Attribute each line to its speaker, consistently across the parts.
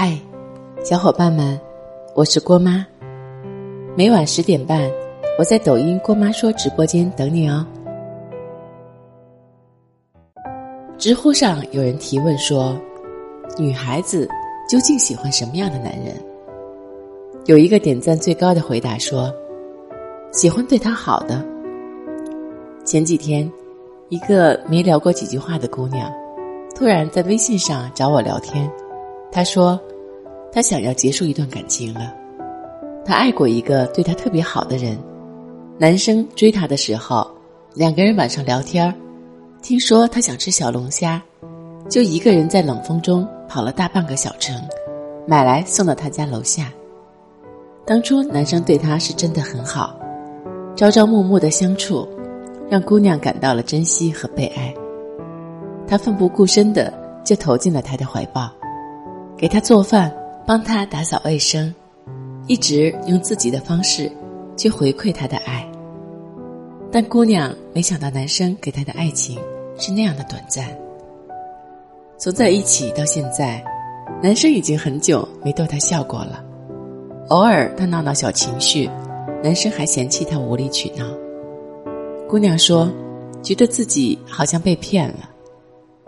Speaker 1: 嗨，小伙伴们，我是郭妈。每晚十点半，我在抖音“郭妈说”直播间等你哦。知乎上有人提问说：“女孩子究竟喜欢什么样的男人？”有一个点赞最高的回答说：“喜欢对她好的。”前几天，一个没聊过几句话的姑娘，突然在微信上找我聊天。她说：“他想要结束一段感情了。他爱过一个对他特别好的人，男生追她的时候，两个人晚上聊天听说他想吃小龙虾，就一个人在冷风中跑了大半个小城，买来送到他家楼下。当初男生对她是真的很好，朝朝暮暮的相处，让姑娘感到了珍惜和被爱。他奋不顾身的就投进了他的怀抱。”给他做饭，帮他打扫卫生，一直用自己的方式去回馈他的爱。但姑娘没想到，男生给她的爱情是那样的短暂。从在一起到现在，男生已经很久没逗她笑过了。偶尔她闹闹小情绪，男生还嫌弃她无理取闹。姑娘说，觉得自己好像被骗了，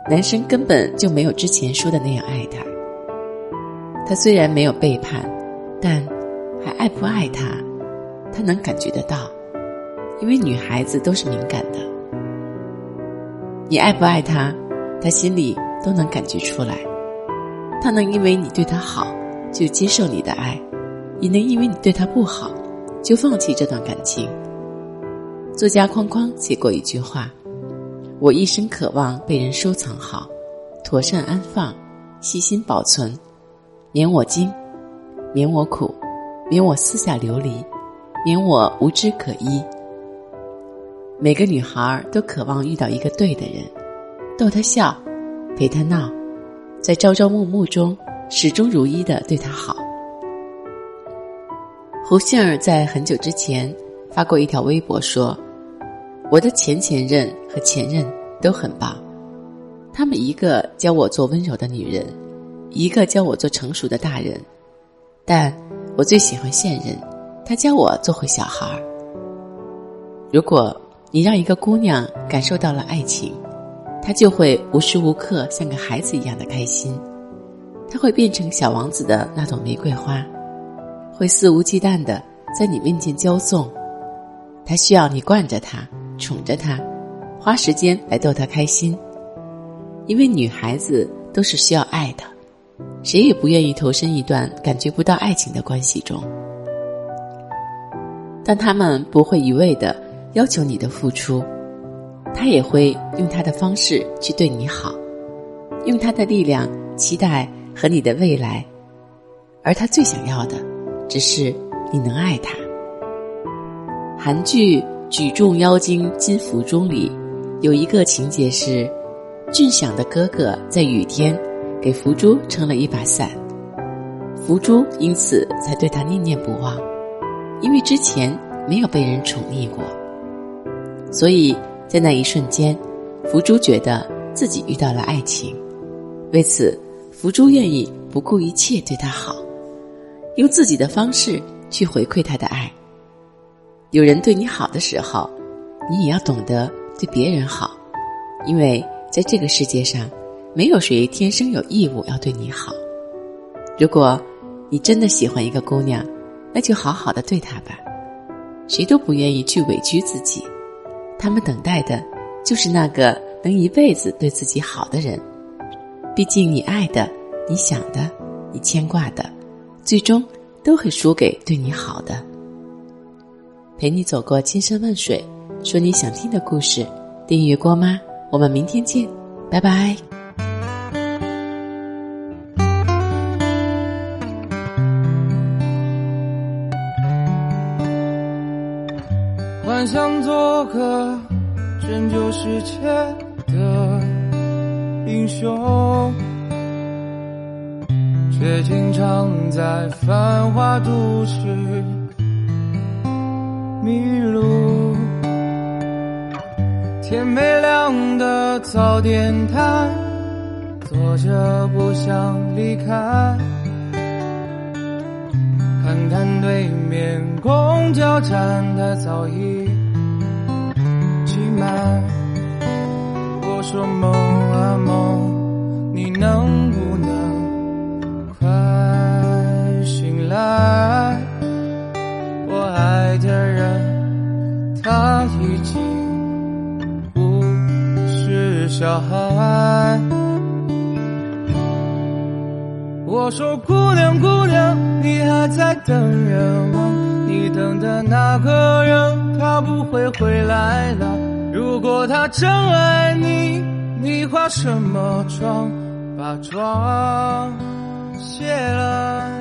Speaker 1: 男生根本就没有之前说的那样爱她。他虽然没有背叛，但还爱不爱他，他能感觉得到，因为女孩子都是敏感的。你爱不爱他，他心里都能感觉出来。他能因为你对他好就接受你的爱，也能因为你对他不好就放弃这段感情。作家框框写过一句话：“我一生渴望被人收藏好，妥善安放，细心保存。”免我惊，免我苦，免我四下流离，免我无枝可依。每个女孩都渴望遇到一个对的人，逗她笑，陪她闹，在朝朝暮暮中始终如一的对她好。胡杏儿在很久之前发过一条微博说：“我的前前任和前任都很棒，他们一个教我做温柔的女人。”一个教我做成熟的大人，但我最喜欢现任，他教我做回小孩儿。如果你让一个姑娘感受到了爱情，她就会无时无刻像个孩子一样的开心，她会变成小王子的那朵玫瑰花，会肆无忌惮的在你面前骄纵。她需要你惯着她，宠着她，花时间来逗她开心，因为女孩子都是需要爱的。谁也不愿意投身一段感觉不到爱情的关系中，但他们不会一味的要求你的付出，他也会用他的方式去对你好，用他的力量期待和你的未来，而他最想要的，只是你能爱他。韩剧《举重妖精金福中》里有一个情节是，俊享的哥哥在雨天。给福珠撑了一把伞，福珠因此才对他念念不忘，因为之前没有被人宠溺过，所以在那一瞬间，福珠觉得自己遇到了爱情，为此，福珠愿意不顾一切对他好，用自己的方式去回馈他的爱。有人对你好的时候，你也要懂得对别人好，因为在这个世界上。没有谁天生有义务要对你好。如果你真的喜欢一个姑娘，那就好好的对她吧。谁都不愿意去委屈自己，他们等待的就是那个能一辈子对自己好的人。毕竟你爱的、你想的、你牵挂的，最终都会输给对你好的。陪你走过千山万水，说你想听的故事。订阅郭妈，我们明天见，拜拜。
Speaker 2: 幻想做个拯救世界的英雄，却经常在繁华都市迷路。天没亮的早点摊，坐着不想离开，看看对面公交站的早已挤满。我说梦啊梦，你能不能快醒来？我爱的人他已经不是小孩。我说姑娘姑娘，你还在等人吗？你等的那个人，他不会回来了。如果他真爱你，你化什么妆？把妆卸了。